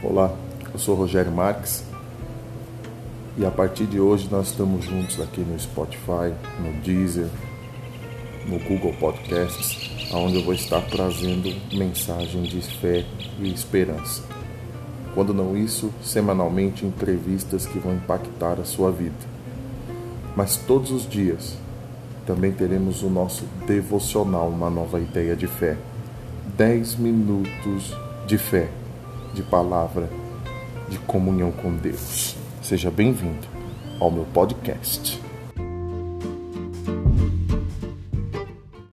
Olá, eu sou Rogério Marques e a partir de hoje nós estamos juntos aqui no Spotify, no Deezer, no Google Podcasts, onde eu vou estar trazendo mensagem de fé e esperança. Quando não isso, semanalmente entrevistas que vão impactar a sua vida. Mas todos os dias também teremos o nosso devocional, uma nova ideia de fé. 10 minutos de fé de palavra, de comunhão com Deus. Seja bem-vindo ao meu podcast.